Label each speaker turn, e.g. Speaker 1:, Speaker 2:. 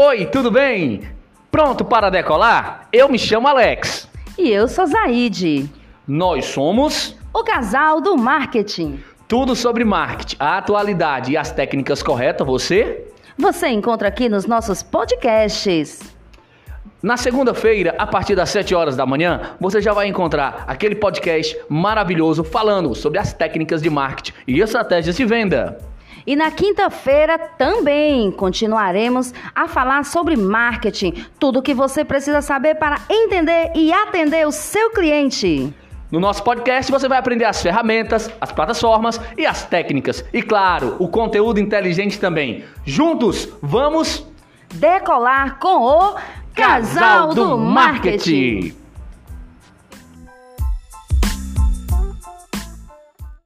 Speaker 1: Oi, tudo bem? Pronto para decolar? Eu me chamo Alex.
Speaker 2: E eu sou Zaide.
Speaker 1: Nós somos
Speaker 2: o casal do marketing.
Speaker 1: Tudo sobre marketing, a atualidade e as técnicas corretas, você?
Speaker 2: Você encontra aqui nos nossos podcasts.
Speaker 1: Na segunda-feira, a partir das 7 horas da manhã, você já vai encontrar aquele podcast maravilhoso falando sobre as técnicas de marketing e estratégias de venda.
Speaker 2: E na quinta-feira também continuaremos a falar sobre marketing, tudo o que você precisa saber para entender e atender o seu cliente.
Speaker 1: No nosso podcast você vai aprender as ferramentas, as plataformas e as técnicas. E claro, o conteúdo inteligente também. Juntos, vamos
Speaker 2: decolar com o Casal do Marketing.